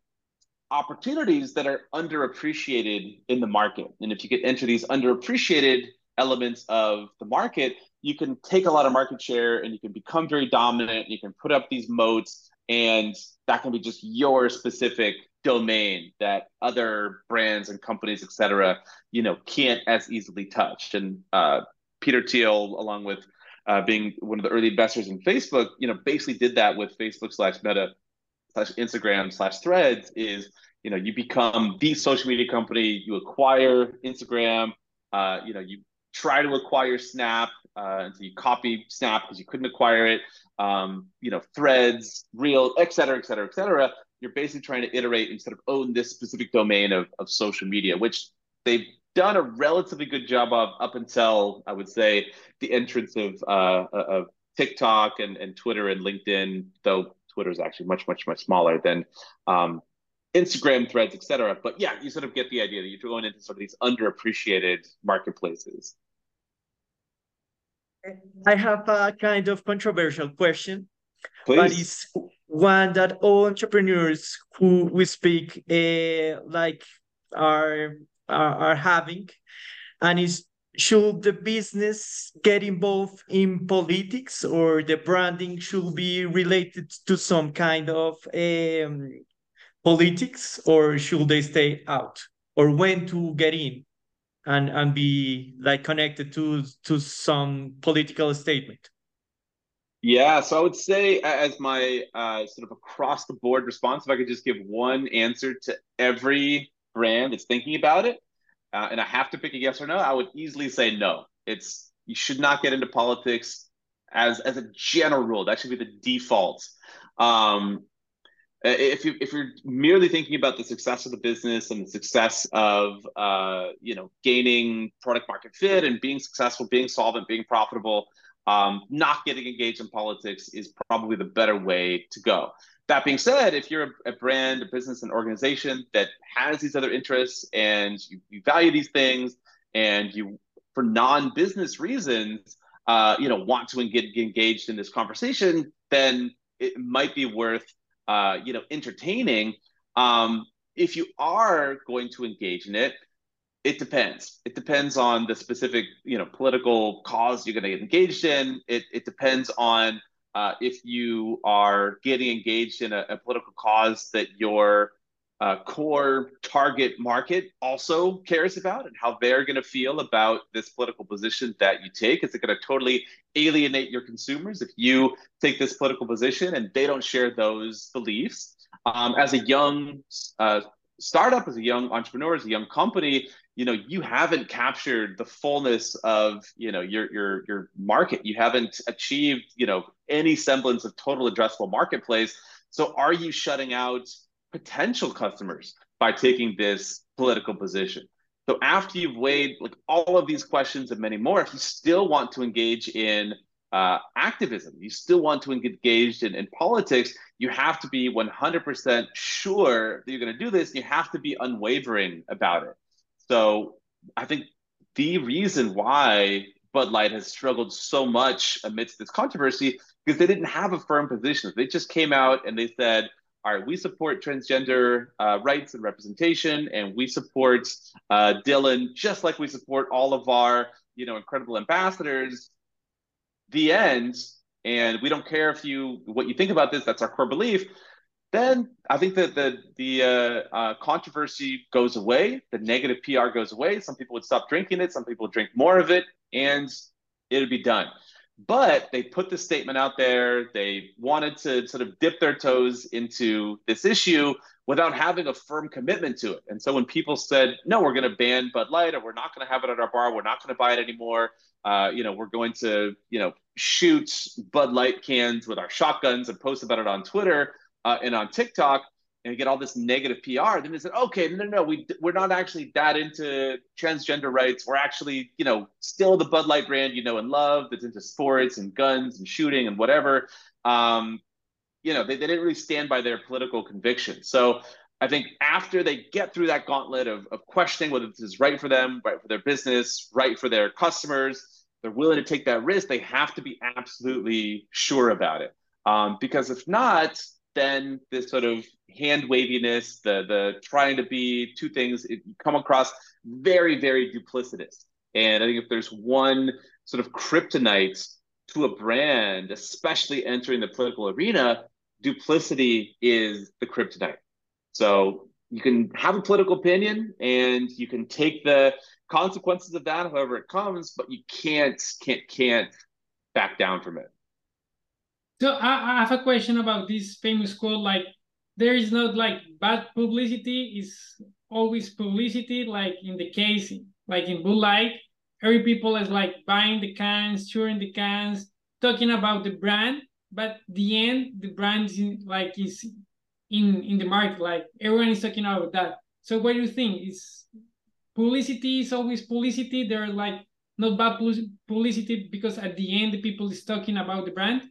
opportunities that are underappreciated in the market. And if you can enter these underappreciated elements of the market, you can take a lot of market share and you can become very dominant. You can put up these moats, and that can be just your specific domain that other brands and companies, et cetera, you know, can't as easily touch. And uh, Peter Thiel, along with uh, being one of the early investors in Facebook, you know, basically did that with Facebook slash Meta slash Instagram slash Threads. Is you know you become the social media company, you acquire Instagram, uh, you know, you try to acquire Snap, uh, and so you copy Snap because you couldn't acquire it. Um, you know, Threads, real, et cetera, et cetera, et cetera. You're basically trying to iterate instead of own this specific domain of, of social media, which they've done a relatively good job of up until I would say the entrance of uh, of TikTok and, and Twitter and LinkedIn, though Twitter is actually much much much smaller than um, Instagram, Threads, etc. But yeah, you sort of get the idea that you're going into sort of these underappreciated marketplaces. I have a kind of controversial question, Please. but it's one that all entrepreneurs who we speak uh, like are, are are having, and is should the business get involved in politics or the branding should be related to some kind of um, politics or should they stay out? Or when to get in and and be like connected to to some political statement? Yeah so i would say as my uh, sort of across the board response if i could just give one answer to every brand that's thinking about it uh, and i have to pick a yes or no i would easily say no. It's you should not get into politics as as a general rule. That should be the default. Um, if you if you're merely thinking about the success of the business and the success of uh, you know gaining product market fit and being successful, being solvent, being profitable, um, not getting engaged in politics is probably the better way to go. That being said, if you're a, a brand, a business, an organization that has these other interests and you, you value these things and you, for non-business reasons, uh, you know, want to get engaged in this conversation, then it might be worth uh, you know, entertaining. Um, if you are going to engage in it, it depends. It depends on the specific, you know, political cause you're going to get engaged in. It, it depends on uh, if you are getting engaged in a, a political cause that your uh, core target market also cares about and how they're going to feel about this political position that you take. Is it going to totally alienate your consumers if you take this political position and they don't share those beliefs? Um, as a young uh, startup, as a young entrepreneur, as a young company, you know you haven't captured the fullness of you know your your your market. You haven't achieved you know any semblance of total addressable marketplace. So are you shutting out potential customers by taking this political position. So after you've weighed like all of these questions and many more, if you still want to engage in uh, activism, you still want to engage in, in politics, you have to be 100% sure that you're going to do this. You have to be unwavering about it. So I think the reason why Bud Light has struggled so much amidst this controversy because they didn't have a firm position. They just came out and they said, all right, we support transgender uh, rights and representation, and we support uh, Dylan just like we support all of our, you know, incredible ambassadors. The end, and we don't care if you what you think about this. That's our core belief. Then I think that the the uh, uh controversy goes away, the negative PR goes away. Some people would stop drinking it, some people would drink more of it, and it'd be done. But they put the statement out there. They wanted to sort of dip their toes into this issue without having a firm commitment to it. And so when people said, no, we're going to ban Bud Light or we're not going to have it at our bar, we're not going to buy it anymore, uh, you know, we're going to, you know, shoot Bud Light cans with our shotguns and post about it on Twitter uh, and on TikTok and get all this negative PR. Then they said, okay, no, no, no, we we're not actually that into transgender rights. We're actually, you know, still the Bud Light brand you know and love that's into sports and guns and shooting and whatever. Um, you know, they, they didn't really stand by their political conviction. So I think after they get through that gauntlet of, of questioning whether this is right for them, right for their business, right for their customers, they're willing to take that risk. They have to be absolutely sure about it. Um, because if not, then this sort of hand waviness, the the trying to be two things, it come across very, very duplicitous. And I think if there's one sort of kryptonite to a brand, especially entering the political arena, duplicity is the kryptonite. So you can have a political opinion and you can take the consequences of that however it comes, but you can't can't can't back down from it. So I, I have a question about this famous quote like there is not like bad publicity is always publicity like in the case like in Bud Light every people is like buying the cans cheering the cans talking about the brand but the end the brand is like is in in the market like everyone is talking about that. So what do you think? Is publicity is always publicity? They're like not bad publicity because at the end the people is talking about the brand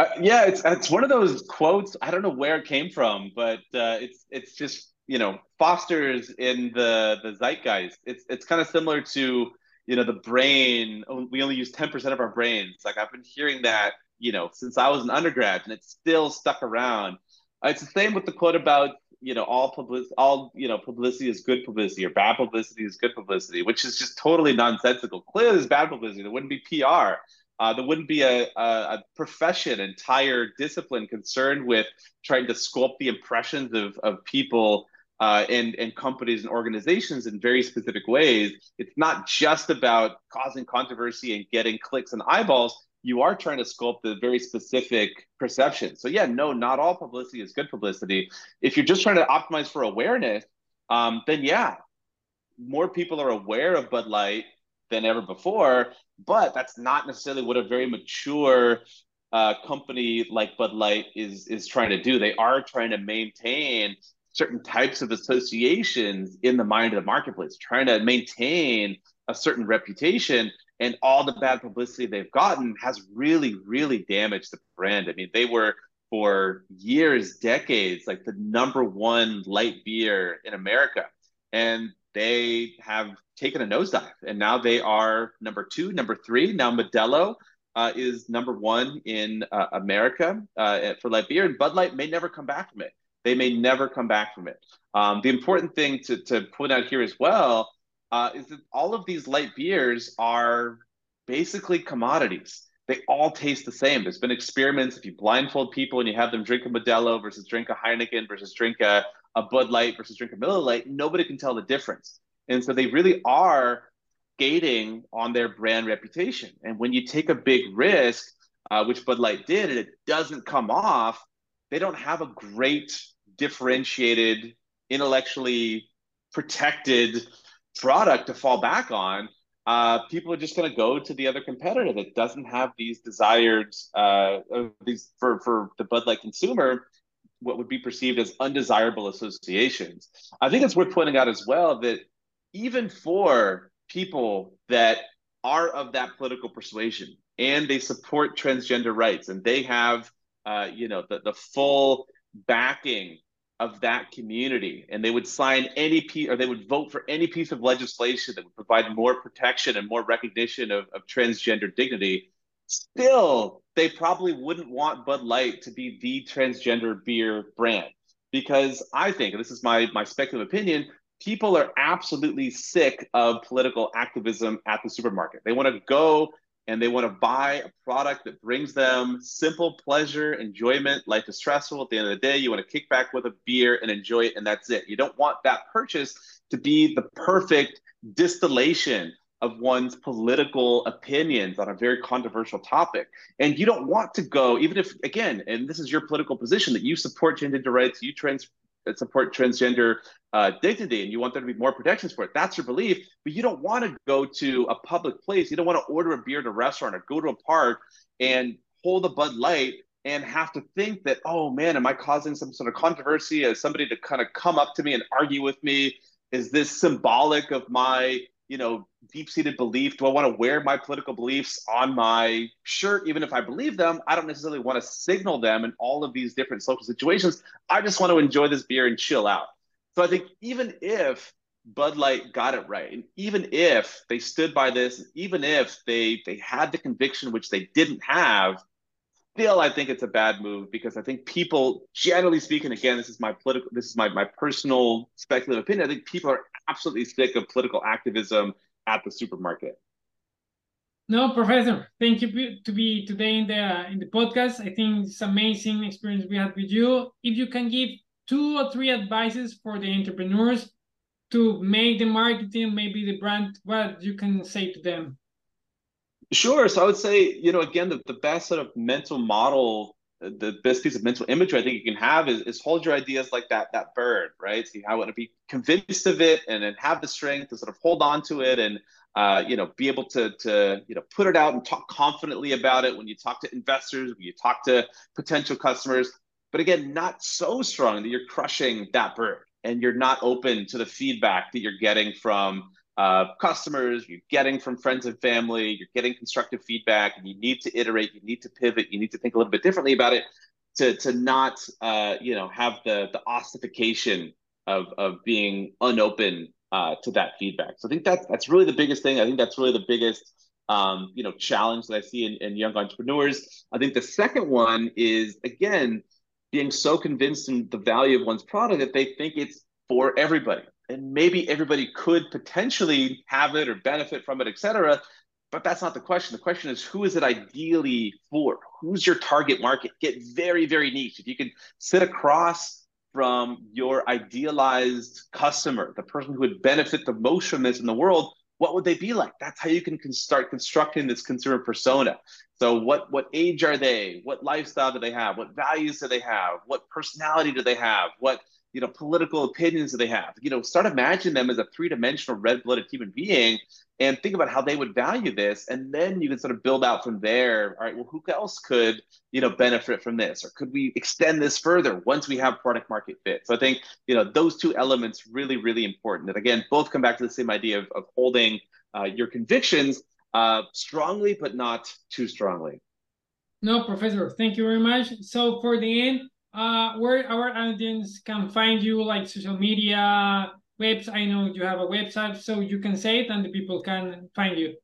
uh, yeah it's it's one of those quotes i don't know where it came from but uh, it's it's just you know fosters in the the zeitgeist. It's it's kind of similar to you know the brain oh, we only use 10% of our brains. Like i've been hearing that you know since i was an undergrad and it's still stuck around. It's the same with the quote about you know all publicity all you know publicity is good publicity or bad publicity is good publicity which is just totally nonsensical. Clearly there's bad publicity. There wouldn't be pr uh, there wouldn't be a, a, profession entire discipline concerned with trying to sculpt the impressions of, of people uh, and, and companies and organizations in very specific ways. It's not just about causing controversy and getting clicks and eyeballs. You are trying to sculpt the very specific perception. So yeah, no, not all publicity is good publicity. If you're just trying to optimize for awareness, um, then yeah, more people are aware of Bud Light than ever before. But that's not necessarily what a very mature uh, company like Bud Light is is trying to do. They are trying to maintain certain types of associations in the mind of the marketplace, trying to maintain a certain reputation. And all the bad publicity they've gotten has really, really damaged the brand. I mean, they were for years, decades, like the number one light beer in America. And they have taken a nosedive. And now they are number two, number three. Now Modelo uh, is number one in uh, America uh, for light beer. And Bud Light may never come back from it. They may never come back from it. Um, the important thing to, to point out here as well uh, is that all of these light beers are basically commodities. They all taste the same. There's been experiments. If you blindfold people and you have them drink a Modelo versus drink a Heineken versus drink a, a Bud Light versus drink a Miller Lite, nobody can tell the difference. And so they really are skating on their brand reputation. And when you take a big risk, uh, which Bud Light did, and it doesn't come off, they don't have a great differentiated, intellectually protected product to fall back on. Uh, people are just going to go to the other competitor that doesn't have these desired uh, these for for the Bud Light consumer what would be perceived as undesirable associations. I think it's worth pointing out as well that even for people that are of that political persuasion and they support transgender rights and they have uh, you know the, the full backing of that community and they would sign any piece or they would vote for any piece of legislation that would provide more protection and more recognition of, of transgender dignity still they probably wouldn't want bud light to be the transgender beer brand because i think this is my my speculative opinion people are absolutely sick of political activism at the supermarket they want to go and they want to buy a product that brings them simple pleasure, enjoyment. Life is stressful. At the end of the day, you want to kick back with a beer and enjoy it, and that's it. You don't want that purchase to be the perfect distillation of one's political opinions on a very controversial topic. And you don't want to go, even if, again, and this is your political position that you support gender rights, you trans support transgender uh, dignity and you want there to be more protections for it. That's your belief, but you don't want to go to a public place. You don't want to order a beer at a restaurant or go to a park and hold a Bud Light and have to think that, oh man, am I causing some sort of controversy as somebody to kind of come up to me and argue with me? Is this symbolic of my you know, deep seated belief? Do I want to wear my political beliefs on my shirt, even if I believe them? I don't necessarily want to signal them in all of these different social situations. I just want to enjoy this beer and chill out. So I think even if Bud Light got it right, and even if they stood by this, even if they they had the conviction which they didn't have, still, I think it's a bad move because I think people, generally speaking, again, this is my political, this is my my personal speculative opinion. I think people are absolutely sick of political activism at the supermarket. No, Professor, thank you to be today in the in the podcast. I think it's amazing experience we had with you. If you can give two or three advices for the entrepreneurs to make the marketing, maybe the brand, what you can say to them? Sure. So I would say, you know, again, the, the best sort of mental model, the best piece of mental imagery I think you can have is, is hold your ideas like that that bird, right? You want to be convinced of it and then have the strength to sort of hold on to it and uh, you know, be able to to you know put it out and talk confidently about it when you talk to investors, when you talk to potential customers. But again, not so strong that you're crushing that bird and you're not open to the feedback that you're getting from uh, customers, you're getting from friends and family, you're getting constructive feedback, and you need to iterate, you need to pivot, you need to think a little bit differently about it to to not uh, you know have the the ossification of of being unopen uh, to that feedback. So I think that's that's really the biggest thing. I think that's really the biggest um, you know challenge that I see in, in young entrepreneurs. I think the second one is again being so convinced in the value of one's product that they think it's for everybody and maybe everybody could potentially have it or benefit from it et cetera but that's not the question. The question is who is it ideally for? Who's your target market? Get very very niche. If you can sit across from your idealized customer the person who would benefit the most from this in the world what would they be like? That's how you can start constructing this consumer persona. So what what age are they? What lifestyle do they have? What values do they have? What personality do they have? What you know political opinions do they have. You know start imagining them as a three-dimensional red-blooded human being and think about how they would value this. And then you can sort of build out from there. All right well who else could you know benefit from this? Or could we extend this further once we have product market fit? So i think you know those two elements really really important. And again both come back to the same idea of, of holding uh, your convictions uh, strongly but not too strongly. No professor thank you very much. So for the end uh, where our audience can find you, like social media, webs. I know you have a website, so you can say it and the people can find you.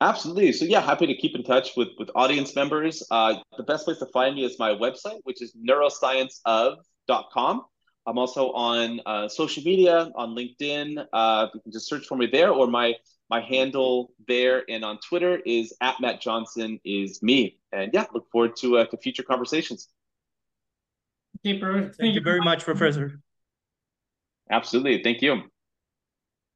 Absolutely. So yeah, happy to keep in touch with with audience members. Uh, the best place to find me is my website, which is neuroscienceof.com. I'm also on uh, social media, on LinkedIn. Uh, you can just search for me there, or my my handle there and on Twitter is at Matt Johnson is me. And yeah, look forward to uh, to future conversations. Thank, Thank you very much, Professor. Absolutely. Thank you.